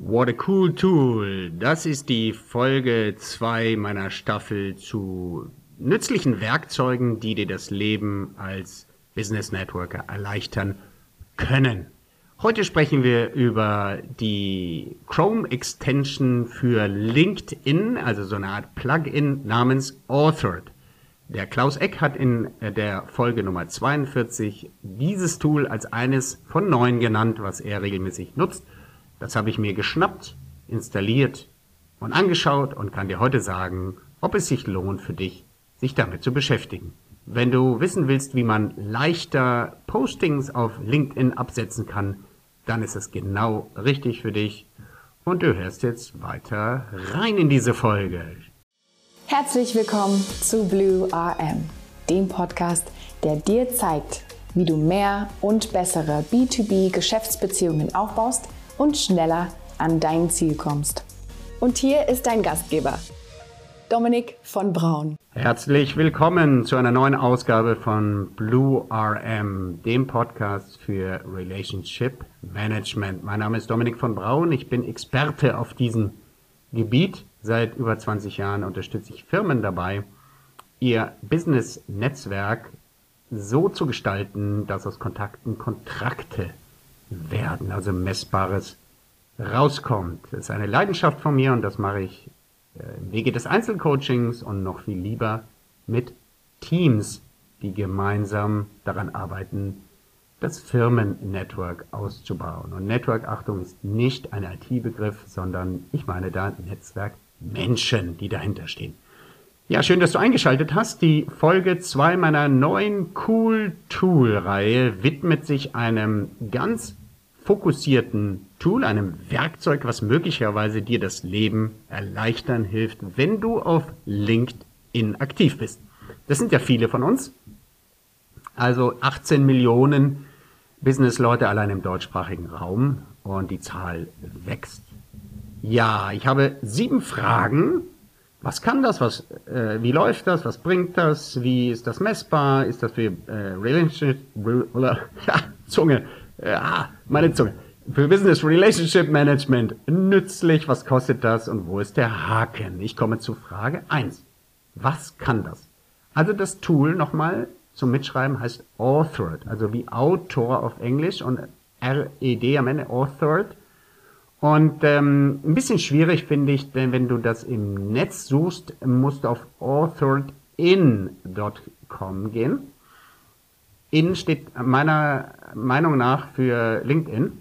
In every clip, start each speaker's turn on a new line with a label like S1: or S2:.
S1: What a cool tool. Das ist die Folge 2 meiner Staffel zu nützlichen Werkzeugen, die dir das Leben als Business Networker erleichtern können. Heute sprechen wir über die Chrome Extension für LinkedIn, also so eine Art Plugin namens Authored. Der Klaus Eck hat in der Folge Nummer 42 dieses Tool als eines von neun genannt, was er regelmäßig nutzt. Das habe ich mir geschnappt, installiert und angeschaut und kann dir heute sagen, ob es sich lohnt für dich, sich damit zu beschäftigen. Wenn du wissen willst, wie man leichter Postings auf LinkedIn absetzen kann, dann ist es genau richtig für dich. Und du hörst jetzt weiter rein in diese Folge.
S2: Herzlich willkommen zu Blue RM, dem Podcast, der dir zeigt, wie du mehr und bessere B2B-Geschäftsbeziehungen aufbaust und schneller an dein Ziel kommst. Und hier ist dein Gastgeber, Dominik von Braun.
S1: Herzlich willkommen zu einer neuen Ausgabe von Blue RM, dem Podcast für Relationship Management. Mein Name ist Dominik von Braun, ich bin Experte auf diesem Gebiet. Seit über 20 Jahren unterstütze ich Firmen dabei, ihr Business-Netzwerk so zu gestalten, dass aus Kontakten Kontrakte werden, also messbares rauskommt. Das ist eine Leidenschaft von mir und das mache ich äh, im Wege des Einzelcoachings und noch viel lieber mit Teams, die gemeinsam daran arbeiten, das Firmennetwork auszubauen. Und Network, Achtung, ist nicht ein IT-Begriff, sondern ich meine da Netzwerk Menschen, die dahinter stehen. Ja, schön, dass du eingeschaltet hast. Die Folge 2 meiner neuen Cool Tool Reihe widmet sich einem ganz fokussierten Tool, einem Werkzeug, was möglicherweise dir das Leben erleichtern hilft, wenn du auf LinkedIn aktiv bist. Das sind ja viele von uns. Also 18 Millionen Businessleute allein im deutschsprachigen Raum und die Zahl wächst. Ja, ich habe sieben Fragen. Was kann das? Was, äh, wie läuft das? Was bringt das? Wie ist das messbar? Ist das für äh, Relationship, oder, ja, Zunge, ja, meine Zunge. Für Business Relationship Management nützlich? Was kostet das? Und wo ist der Haken? Ich komme zu Frage eins. Was kann das? Also das Tool nochmal zum Mitschreiben heißt Authored, also wie Autor auf Englisch und R-E-D am Ende, Authored. Und ähm, ein bisschen schwierig finde ich, denn wenn du das im Netz suchst, musst du auf authoredin.com gehen. In steht meiner Meinung nach für LinkedIn.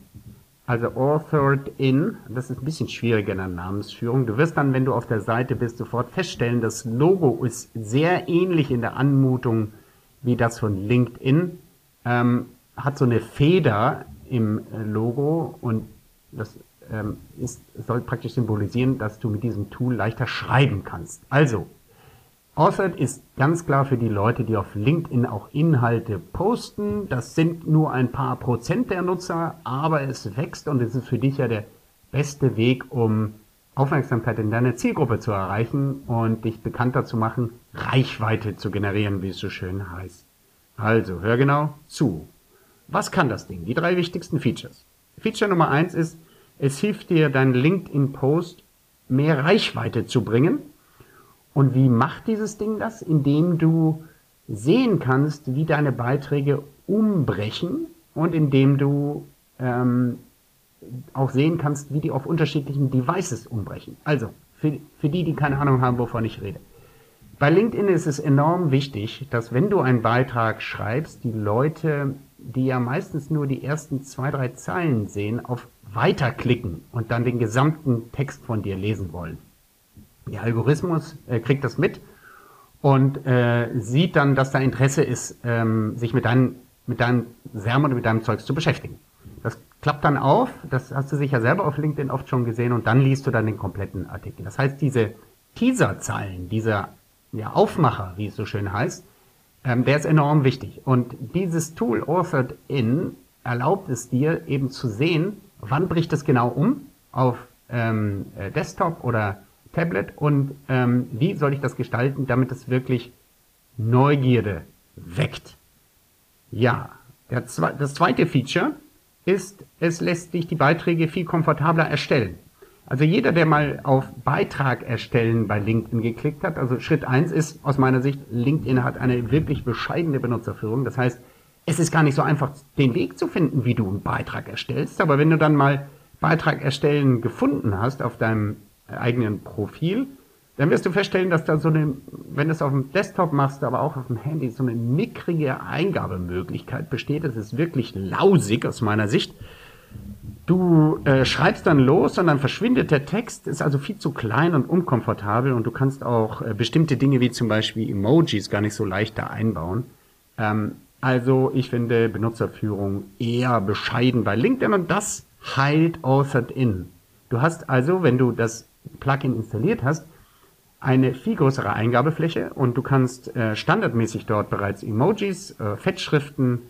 S1: Also authored in, das ist ein bisschen schwieriger in der Namensführung. Du wirst dann, wenn du auf der Seite bist, sofort feststellen, das Logo ist sehr ähnlich in der Anmutung wie das von LinkedIn. Ähm, hat so eine Feder im Logo und das ähm, ist, soll praktisch symbolisieren, dass du mit diesem Tool leichter schreiben kannst. Also, Authored ist ganz klar für die Leute, die auf LinkedIn auch Inhalte posten. Das sind nur ein paar Prozent der Nutzer, aber es wächst und es ist für dich ja der beste Weg, um Aufmerksamkeit in deiner Zielgruppe zu erreichen und dich bekannter zu machen, Reichweite zu generieren, wie es so schön heißt. Also, hör genau zu. Was kann das Ding? Die drei wichtigsten Features. Feature Nummer eins ist, es hilft dir, deinen LinkedIn-Post mehr Reichweite zu bringen. Und wie macht dieses Ding das? Indem du sehen kannst, wie deine Beiträge umbrechen und indem du ähm, auch sehen kannst, wie die auf unterschiedlichen Devices umbrechen. Also, für, für die, die keine Ahnung haben, wovon ich rede. Bei LinkedIn ist es enorm wichtig, dass wenn du einen Beitrag schreibst, die Leute, die ja meistens nur die ersten zwei, drei Zeilen sehen, auf weiterklicken und dann den gesamten Text von dir lesen wollen. Der Algorithmus äh, kriegt das mit und äh, sieht dann, dass da Interesse ist, ähm, sich mit deinem, mit deinem Sermon und mit deinem Zeugs zu beschäftigen. Das klappt dann auf, das hast du sicher selber auf LinkedIn oft schon gesehen und dann liest du dann den kompletten Artikel. Das heißt, diese Teaserzeilen, dieser ja, Aufmacher, wie es so schön heißt, ähm, der ist enorm wichtig. Und dieses Tool Authored In erlaubt es dir eben zu sehen, wann bricht es genau um auf ähm, äh, Desktop oder Tablet und ähm, wie soll ich das gestalten, damit es wirklich Neugierde weckt. Ja, Zwe das zweite Feature ist, es lässt sich die Beiträge viel komfortabler erstellen. Also jeder, der mal auf Beitrag erstellen bei LinkedIn geklickt hat, also Schritt eins ist aus meiner Sicht, LinkedIn hat eine wirklich bescheidene Benutzerführung. Das heißt, es ist gar nicht so einfach, den Weg zu finden, wie du einen Beitrag erstellst. Aber wenn du dann mal Beitrag erstellen gefunden hast auf deinem eigenen Profil, dann wirst du feststellen, dass da so eine, wenn du es auf dem Desktop machst, aber auch auf dem Handy, so eine mickrige Eingabemöglichkeit besteht. Das ist wirklich lausig aus meiner Sicht. Du äh, schreibst dann los und dann verschwindet der Text, ist also viel zu klein und unkomfortabel und du kannst auch äh, bestimmte Dinge wie zum Beispiel Emojis gar nicht so leicht da einbauen. Ähm, also ich finde Benutzerführung eher bescheiden bei LinkedIn und das heilt Authored In. Du hast also, wenn du das Plugin installiert hast, eine viel größere Eingabefläche und du kannst äh, standardmäßig dort bereits Emojis, äh, Fettschriften,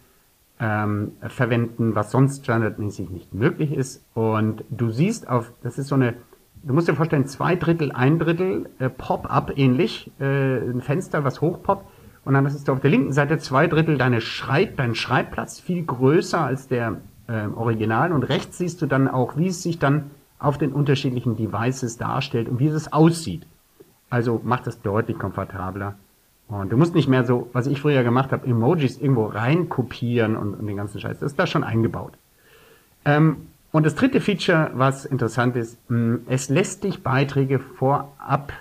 S1: ähm, verwenden, was sonst standardmäßig nicht möglich ist. Und du siehst auf, das ist so eine, du musst dir vorstellen, zwei Drittel, ein Drittel äh, Pop-up ähnlich, äh, ein Fenster, was hochpoppt. Und dann ist du auf der linken Seite zwei Drittel deine Schreib, dein Schreibplatz viel größer als der äh, Original. Und rechts siehst du dann auch, wie es sich dann auf den unterschiedlichen Devices darstellt und wie es aussieht. Also macht es deutlich komfortabler. Und du musst nicht mehr so, was ich früher gemacht habe, Emojis irgendwo rein kopieren und, und den ganzen Scheiß. Das ist da schon eingebaut. Ähm, und das dritte Feature, was interessant ist, hm, es lässt dich Beiträge vorab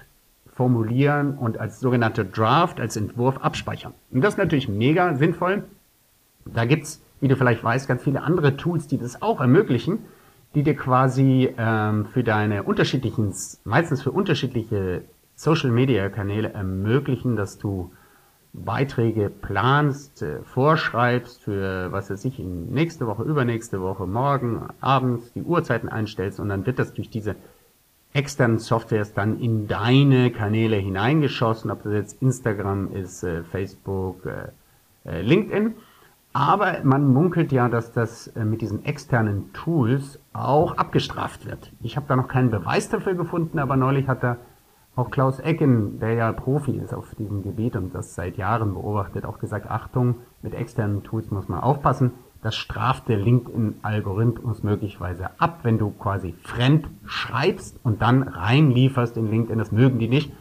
S1: formulieren und als sogenannte Draft, als Entwurf abspeichern. Und das ist natürlich mega sinnvoll. Da gibt's, wie du vielleicht weißt, ganz viele andere Tools, die das auch ermöglichen, die dir quasi ähm, für deine unterschiedlichen, meistens für unterschiedliche Social-Media-Kanäle ermöglichen, dass du Beiträge planst, äh, vorschreibst für, was weiß ich, in nächste Woche, übernächste Woche, morgen, abends, die Uhrzeiten einstellst und dann wird das durch diese externen Softwares dann in deine Kanäle hineingeschossen, ob das jetzt Instagram ist, äh, Facebook, äh, äh LinkedIn. Aber man munkelt ja, dass das äh, mit diesen externen Tools auch abgestraft wird. Ich habe da noch keinen Beweis dafür gefunden, aber neulich hat da auch Klaus Ecken, der ja Profi ist auf diesem Gebiet und das seit Jahren beobachtet, auch gesagt, Achtung, mit externen Tools muss man aufpassen. Das straft der LinkedIn-Algorithmus möglicherweise ab, wenn du quasi fremd schreibst und dann reinlieferst in LinkedIn. Das mögen die nicht.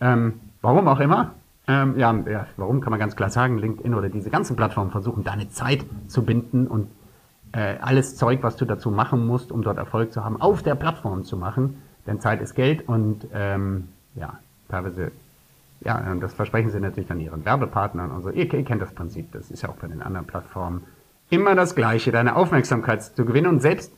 S1: Ähm, warum auch immer. Ähm, ja, ja, warum kann man ganz klar sagen, LinkedIn oder diese ganzen Plattformen versuchen, deine Zeit zu binden und äh, alles Zeug, was du dazu machen musst, um dort Erfolg zu haben, auf der Plattform zu machen. Denn Zeit ist Geld und ähm, ja, teilweise, ja, das versprechen sie natürlich dann ihren Werbepartnern und so. Ihr, ihr kennt das Prinzip, das ist ja auch bei den anderen Plattformen immer das Gleiche, deine Aufmerksamkeit zu gewinnen und selbst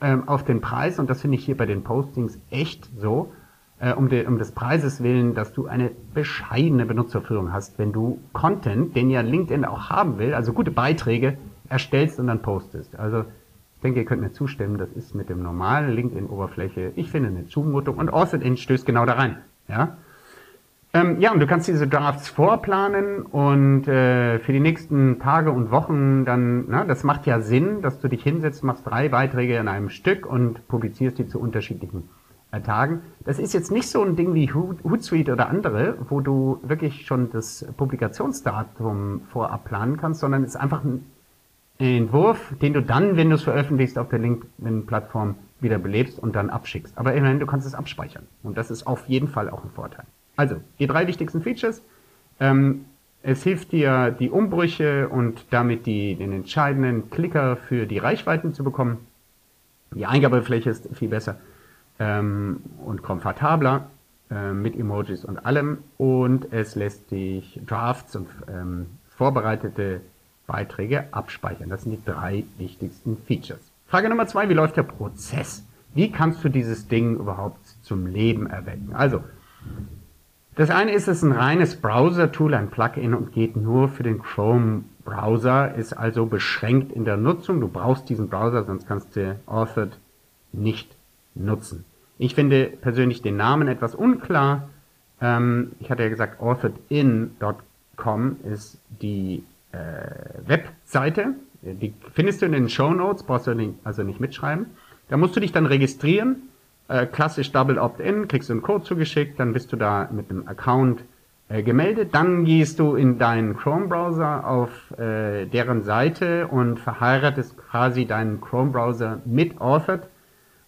S1: ähm, auf den Preis, und das finde ich hier bei den Postings echt so, äh, um, de, um des Preises willen, dass du eine bescheidene Benutzerführung hast, wenn du Content, den ja LinkedIn auch haben will, also gute Beiträge, erstellst und dann postest. Also ich denke, ihr könnt mir zustimmen, das ist mit dem normalen LinkedIn-Oberfläche, ich finde eine Zumutung und Authored-In stößt genau da rein. Ja? Ähm, ja, und du kannst diese Drafts vorplanen und äh, für die nächsten Tage und Wochen dann, na, das macht ja Sinn, dass du dich hinsetzt, machst drei Beiträge in einem Stück und publizierst die zu unterschiedlichen äh, Tagen. Das ist jetzt nicht so ein Ding wie Hootsuite oder andere, wo du wirklich schon das Publikationsdatum vorab planen kannst, sondern es ist einfach ein Entwurf, den du dann, wenn du es veröffentlichst, auf der LinkedIn-Plattform wieder belebst und dann abschickst. Aber immerhin, du kannst es abspeichern. Und das ist auf jeden Fall auch ein Vorteil. Also, die drei wichtigsten Features. Ähm, es hilft dir, die Umbrüche und damit die, den entscheidenden Klicker für die Reichweiten zu bekommen. Die Eingabefläche ist viel besser ähm, und komfortabler äh, mit Emojis und allem. Und es lässt dich Drafts und ähm, vorbereitete Beiträge abspeichern. Das sind die drei wichtigsten Features. Frage Nummer zwei, wie läuft der Prozess? Wie kannst du dieses Ding überhaupt zum Leben erwecken? Also, das eine ist, es ist ein reines Browser-Tool, ein Plugin und geht nur für den Chrome-Browser, ist also beschränkt in der Nutzung. Du brauchst diesen Browser, sonst kannst du Authored nicht nutzen. Ich finde persönlich den Namen etwas unklar. Ähm, ich hatte ja gesagt, authoredin.com ist die äh, Webseite. Die findest du in den Show Notes, brauchst du also nicht mitschreiben. Da musst du dich dann registrieren äh, klassisch Double Opt-in, kriegst du einen Code zugeschickt, dann bist du da mit einem Account äh, gemeldet. Dann gehst du in deinen Chrome-Browser auf äh, deren Seite und verheiratest quasi deinen Chrome-Browser mit Authored.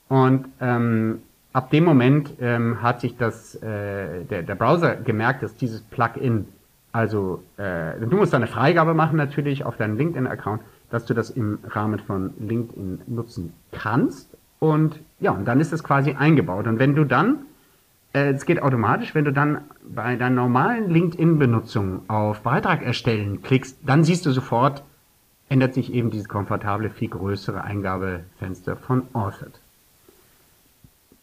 S1: Und ähm, ab dem Moment ähm, hat sich das, äh, der, der Browser gemerkt, dass dieses Plugin, also äh, du musst eine Freigabe machen natürlich auf deinen LinkedIn-Account, dass du das im Rahmen von LinkedIn nutzen kannst. Und ja, und dann ist es quasi eingebaut. Und wenn du dann, äh, es geht automatisch, wenn du dann bei deiner normalen LinkedIn-Benutzung auf Beitrag erstellen klickst, dann siehst du sofort, ändert sich eben dieses komfortable, viel größere Eingabefenster von Authored.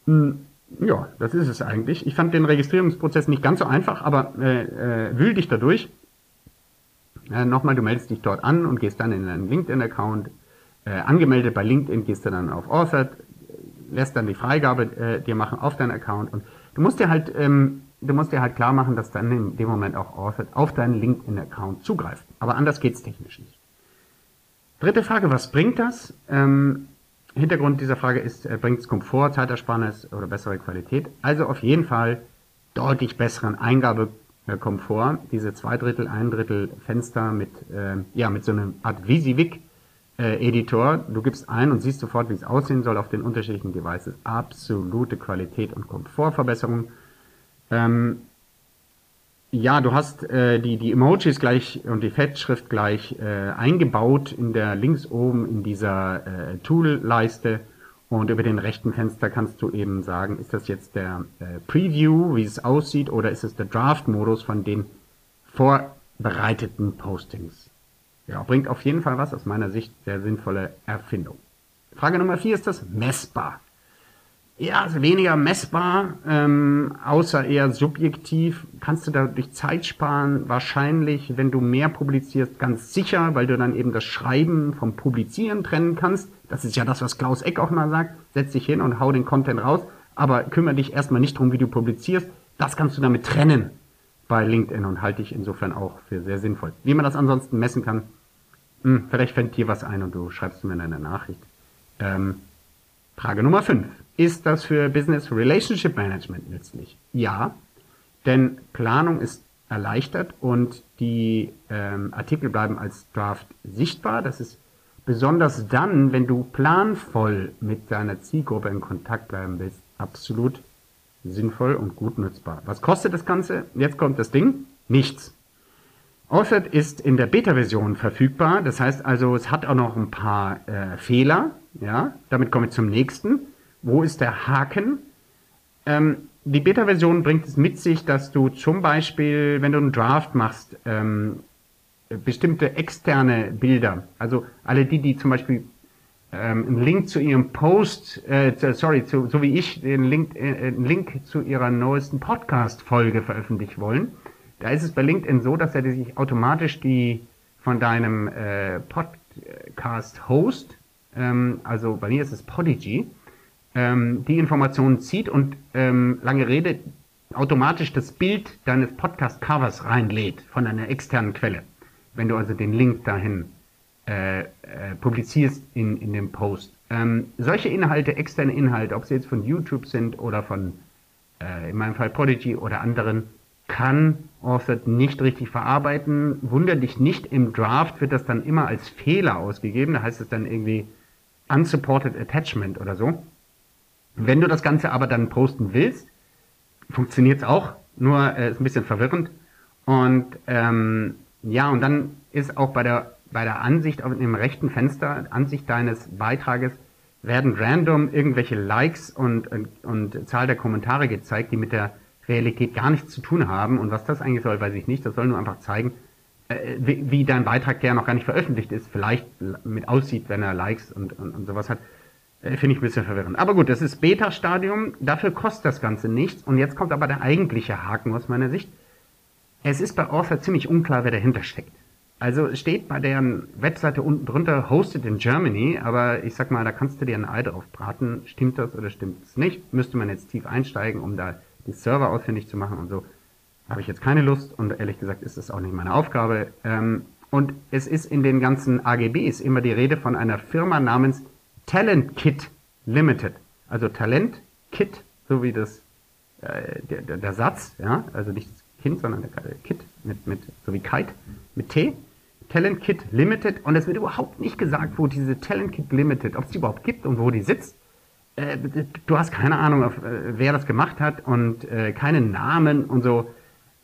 S1: Hm, ja, das ist es eigentlich. Ich fand den Registrierungsprozess nicht ganz so einfach, aber äh, äh, wühl dich da durch. Äh, Nochmal, du meldest dich dort an und gehst dann in deinen LinkedIn-Account. Äh, angemeldet bei LinkedIn gehst du dann auf Authored, lässt dann die Freigabe äh, dir machen auf deinen Account und du musst dir halt, ähm, du musst dir halt klar machen, dass dann in dem Moment auch Authored auf deinen LinkedIn-Account zugreift. Aber anders geht's technisch nicht. Dritte Frage, was bringt das? Ähm, Hintergrund dieser Frage ist, äh, bringt es Komfort, Zeitersparnis oder bessere Qualität? Also auf jeden Fall deutlich besseren Eingabekomfort. Diese zwei Drittel, ein Drittel Fenster mit, äh, ja, mit so einer Art VisiVic äh, Editor. Du gibst ein und siehst sofort, wie es aussehen soll auf den unterschiedlichen Devices. Absolute Qualität und Komfortverbesserung. Ähm, ja, du hast äh, die, die Emojis gleich und die Fettschrift gleich äh, eingebaut in der links oben in dieser äh, Tool-Leiste und über den rechten Fenster kannst du eben sagen, ist das jetzt der äh, Preview, wie es aussieht, oder ist es der Draft-Modus von den vorbereiteten Postings. Ja, bringt auf jeden Fall was, aus meiner Sicht sehr sinnvolle Erfindung. Frage Nummer vier ist das messbar. Ja, also weniger messbar, ähm, außer eher subjektiv. Kannst du dadurch Zeit sparen? Wahrscheinlich, wenn du mehr publizierst, ganz sicher, weil du dann eben das Schreiben vom Publizieren trennen kannst. Das ist ja das, was Klaus Eck auch mal sagt. Setz dich hin und hau den Content raus, aber kümmere dich erstmal nicht drum, wie du publizierst. Das kannst du damit trennen bei LinkedIn und halte ich insofern auch für sehr sinnvoll. Wie man das ansonsten messen kann, hm, vielleicht fällt dir was ein und du schreibst mir in einer Nachricht. Ähm, Frage Nummer 5. Ist das für Business Relationship Management nützlich? Ja, denn Planung ist erleichtert und die ähm, Artikel bleiben als Draft sichtbar. Das ist besonders dann, wenn du planvoll mit deiner Zielgruppe in Kontakt bleiben willst, absolut sinnvoll und gut nutzbar. Was kostet das Ganze? Jetzt kommt das Ding. Nichts. Authored ist in der Beta-Version verfügbar. Das heißt also, es hat auch noch ein paar äh, Fehler. Ja, damit komme ich zum nächsten. Wo ist der Haken? Ähm, die Beta-Version bringt es mit sich, dass du zum Beispiel, wenn du einen Draft machst, ähm, bestimmte externe Bilder, also alle die, die zum Beispiel ähm, einen Link zu ihrem Post, äh, sorry, zu, so wie ich, den Link, äh, einen Link zu ihrer neuesten Podcast-Folge veröffentlichen wollen, da ist es bei LinkedIn so, dass er sich automatisch die von deinem äh, Podcast-Host, ähm, also bei mir ist es Podigy, ähm, die Informationen zieht und ähm, lange Rede automatisch das Bild deines Podcast-Covers reinlädt von einer externen Quelle. Wenn du also den Link dahin äh, äh, publizierst in, in dem Post. Ähm, solche Inhalte, externe Inhalte, ob sie jetzt von YouTube sind oder von, äh, in meinem Fall Prodigy oder anderen, kann Authored nicht richtig verarbeiten. Wunder dich nicht, im Draft wird das dann immer als Fehler ausgegeben. Da heißt es dann irgendwie unsupported attachment oder so. Wenn du das Ganze aber dann posten willst, funktioniert es auch, nur äh, ist ein bisschen verwirrend. Und ähm, ja, und dann ist auch bei der bei der Ansicht auf dem rechten Fenster, Ansicht deines Beitrages, werden random irgendwelche Likes und, und, und Zahl der Kommentare gezeigt, die mit der Realität gar nichts zu tun haben. Und was das eigentlich soll, weiß ich nicht. Das soll nur einfach zeigen, äh, wie, wie dein Beitrag, der noch gar nicht veröffentlicht ist, vielleicht mit aussieht, wenn er Likes und, und, und sowas hat. Äh, Finde ich ein bisschen verwirrend. Aber gut, das ist Beta-Stadium. Dafür kostet das Ganze nichts. Und jetzt kommt aber der eigentliche Haken aus meiner Sicht. Es ist bei Author ziemlich unklar, wer dahinter steckt. Also steht bei deren Webseite unten drunter Hosted in Germany, aber ich sag mal, da kannst du dir ein Ei drauf braten. Stimmt das oder stimmt es nicht? Müsste man jetzt tief einsteigen, um da die Server ausfindig zu machen und so. Habe ich jetzt keine Lust und ehrlich gesagt ist das auch nicht meine Aufgabe. Ähm, und es ist in den ganzen AGBs immer die Rede von einer Firma namens Talent Kit Limited. Also Talent Kit, so wie das äh, der, der, der, Satz, ja, also nicht das Kind, sondern der Kit mit, mit, so wie Kite, mit T. Talent Kit Limited und es wird überhaupt nicht gesagt, wo diese Talent Kit Limited, ob es die überhaupt gibt und wo die sitzt. äh, du hast keine Ahnung, auf, äh, wer das gemacht hat und äh, keinen Namen und so.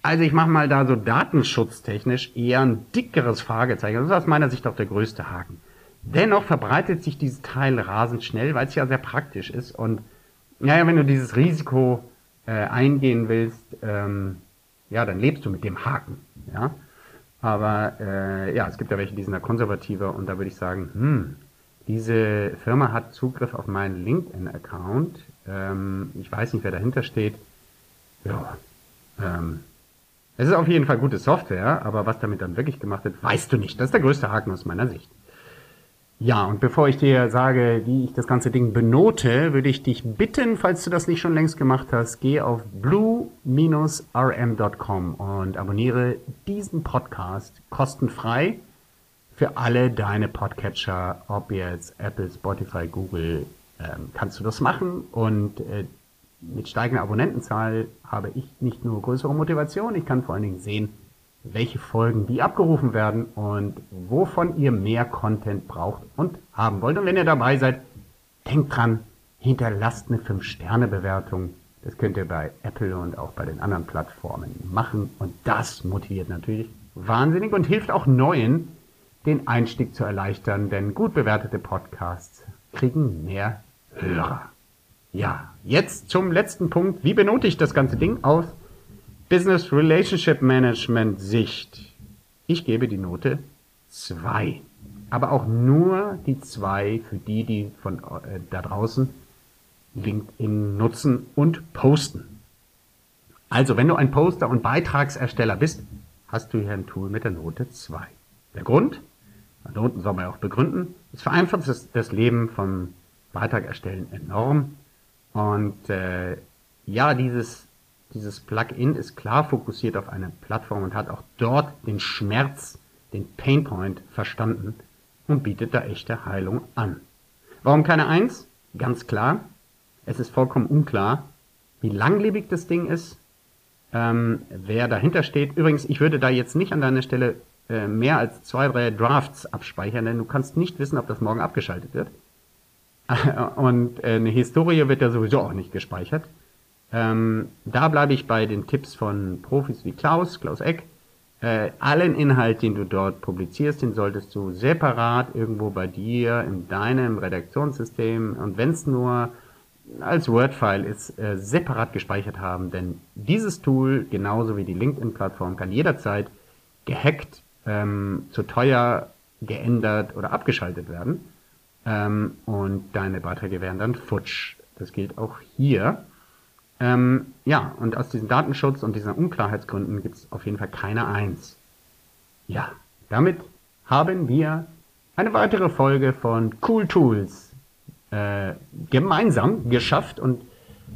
S1: Also ich mache mal da so datenschutztechnisch eher ein dickeres Fragezeichen. Das ist aus meiner Sicht auch der größte Haken. Dennoch verbreitet sich dieses Teil rasend schnell, weil es ja sehr praktisch ist. Und naja, wenn du dieses Risiko äh, eingehen willst, ähm, ja, dann lebst du mit dem Haken. Ja? Aber äh, ja, es gibt ja welche, die sind da konservativer und da würde ich sagen, hm, diese Firma hat Zugriff auf meinen LinkedIn-Account. Ähm, ich weiß nicht, wer dahinter steht. Ja, ähm, es ist auf jeden Fall gute Software, aber was damit dann wirklich gemacht wird, weißt du nicht. Das ist der größte Haken aus meiner Sicht. Ja, und bevor ich dir sage, wie ich das ganze Ding benote, würde ich dich bitten, falls du das nicht schon längst gemacht hast, geh auf blue-rm.com und abonniere diesen Podcast kostenfrei für alle deine Podcatcher, ob jetzt Apple, Spotify, Google, ähm, kannst du das machen. Und äh, mit steigender Abonnentenzahl habe ich nicht nur größere Motivation, ich kann vor allen Dingen sehen, welche Folgen wie abgerufen werden und wovon ihr mehr Content braucht und haben wollt. Und wenn ihr dabei seid, denkt dran, hinterlasst eine 5-Sterne-Bewertung. Das könnt ihr bei Apple und auch bei den anderen Plattformen machen. Und das motiviert natürlich wahnsinnig und hilft auch Neuen, den Einstieg zu erleichtern, denn gut bewertete Podcasts kriegen mehr Hörer. Ja, jetzt zum letzten Punkt. Wie benote ich das ganze Ding aus Business Relationship Management Sicht. Ich gebe die Note 2. Aber auch nur die 2 für die, die von äh, da draußen LinkedIn nutzen und posten. Also, wenn du ein Poster und Beitragsersteller bist, hast du hier ein Tool mit der Note 2. Der Grund, da unten soll man ja auch begründen, es vereinfacht das, das Leben vom Beitrag erstellen enorm. Und äh, ja, dieses dieses Plugin ist klar fokussiert auf eine Plattform und hat auch dort den Schmerz, den Painpoint verstanden und bietet da echte Heilung an. Warum keine Eins? Ganz klar. Es ist vollkommen unklar, wie langlebig das Ding ist, ähm, wer dahinter steht. Übrigens, ich würde da jetzt nicht an deiner Stelle äh, mehr als zwei, drei Drafts abspeichern, denn du kannst nicht wissen, ob das morgen abgeschaltet wird. und äh, eine Historie wird ja sowieso auch nicht gespeichert. Ähm, da bleibe ich bei den Tipps von Profis wie Klaus, Klaus Eck. Äh, allen Inhalt, den du dort publizierst, den solltest du separat irgendwo bei dir in deinem Redaktionssystem und wenn es nur als Word-File ist, äh, separat gespeichert haben. Denn dieses Tool, genauso wie die LinkedIn-Plattform, kann jederzeit gehackt, ähm, zu teuer geändert oder abgeschaltet werden. Ähm, und deine Beiträge werden dann futsch. Das gilt auch hier. Ähm, ja, und aus diesen Datenschutz und diesen Unklarheitsgründen gibt es auf jeden Fall keine Eins. Ja, damit haben wir eine weitere Folge von Cool Tools äh, gemeinsam geschafft und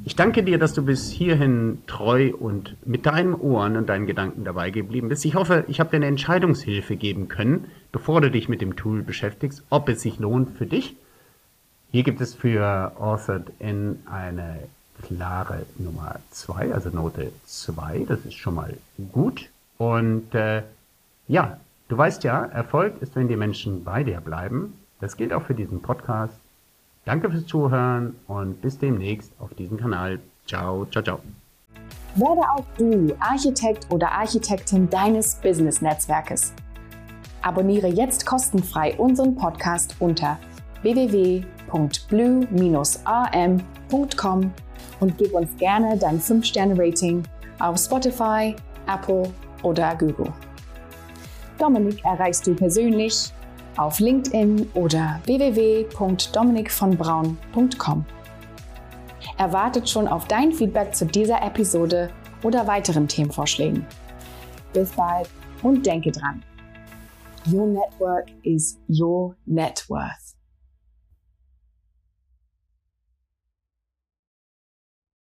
S1: ich danke dir, dass du bis hierhin treu und mit deinen Ohren und deinen Gedanken dabei geblieben bist. Ich hoffe, ich habe dir eine Entscheidungshilfe geben können, bevor du dich mit dem Tool beschäftigst, ob es sich lohnt für dich. Hier gibt es für Authored in eine klare Nummer 2, also Note 2. Das ist schon mal gut. Und äh, ja, du weißt ja, Erfolg ist, wenn die Menschen bei dir bleiben. Das gilt auch für diesen Podcast. Danke fürs Zuhören und bis demnächst auf diesem Kanal. Ciao, ciao, ciao.
S2: Werde auch du Architekt oder Architektin deines Business-Netzwerkes. Abonniere jetzt kostenfrei unseren Podcast unter www.blue-am.com und gib uns gerne dein 5-Sterne-Rating auf Spotify, Apple oder Google. Dominik erreichst du persönlich auf LinkedIn oder www.dominikvonbraun.com. Erwartet schon auf dein Feedback zu dieser Episode oder weiteren Themenvorschlägen. Bis bald und denke dran. Your network is your net worth.